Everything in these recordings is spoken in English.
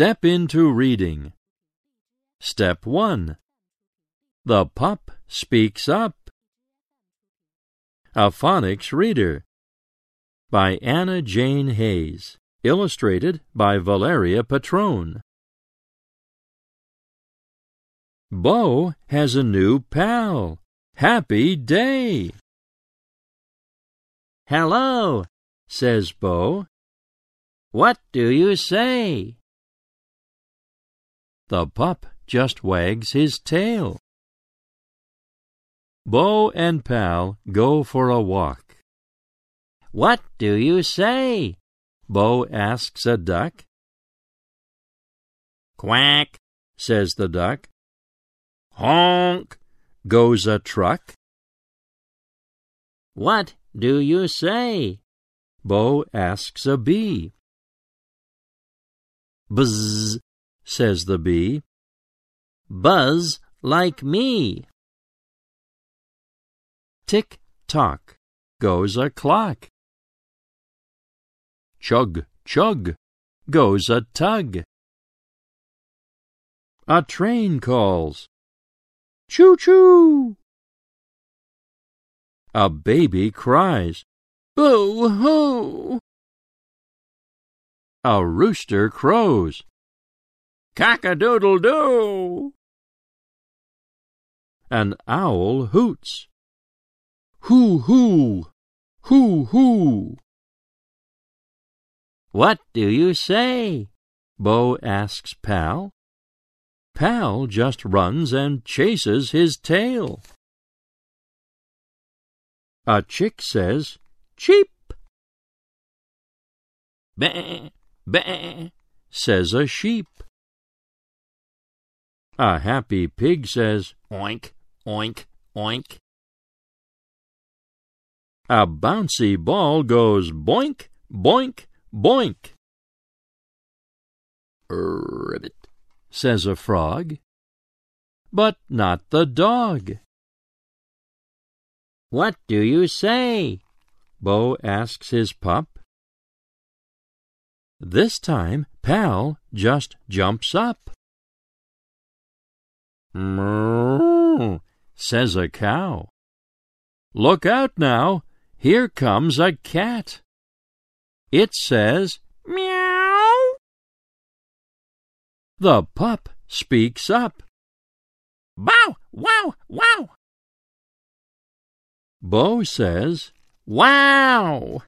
Step into reading. Step 1. The pup speaks up. A Phonics Reader by Anna Jane Hays. Illustrated by Valeria Petrone. Bo has a new pal. Happy day! Hello, says Bo. What do you say? The pup just wags his tail. Bo and Pal go for a walk. What do you say? Bo asks a duck. Quack, says the duck. Honk, goes a truck. What do you say? Bo asks a bee. Buzz, says the bee. Buzz like me. Tick tock goes a clock. Chug, chug goes a tug. A train calls. Choo choo! A baby cries. Boo hoo! A rooster crows. Cock a doodle doo! An owl hoots. Hoo hoo! Hoo hoo! What do you say? Bo asks Pal. Pal just runs and chases his tail. A chick says, Cheep! Bah, bah, says a sheep. A happy pig says, Oink, oink, oink. A bouncy ball goes boink, boink, boink. Ribbit, says a frog. But not the dog. What do you say? Bo asks his pup. This time, Pal just jumps up. Moo, says a cow. Look out now, here comes a cat. It says, Meow. The pup speaks up. Bow, wow, wow. Bo says, Wow!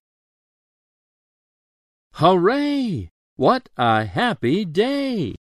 Hooray! What a happy day!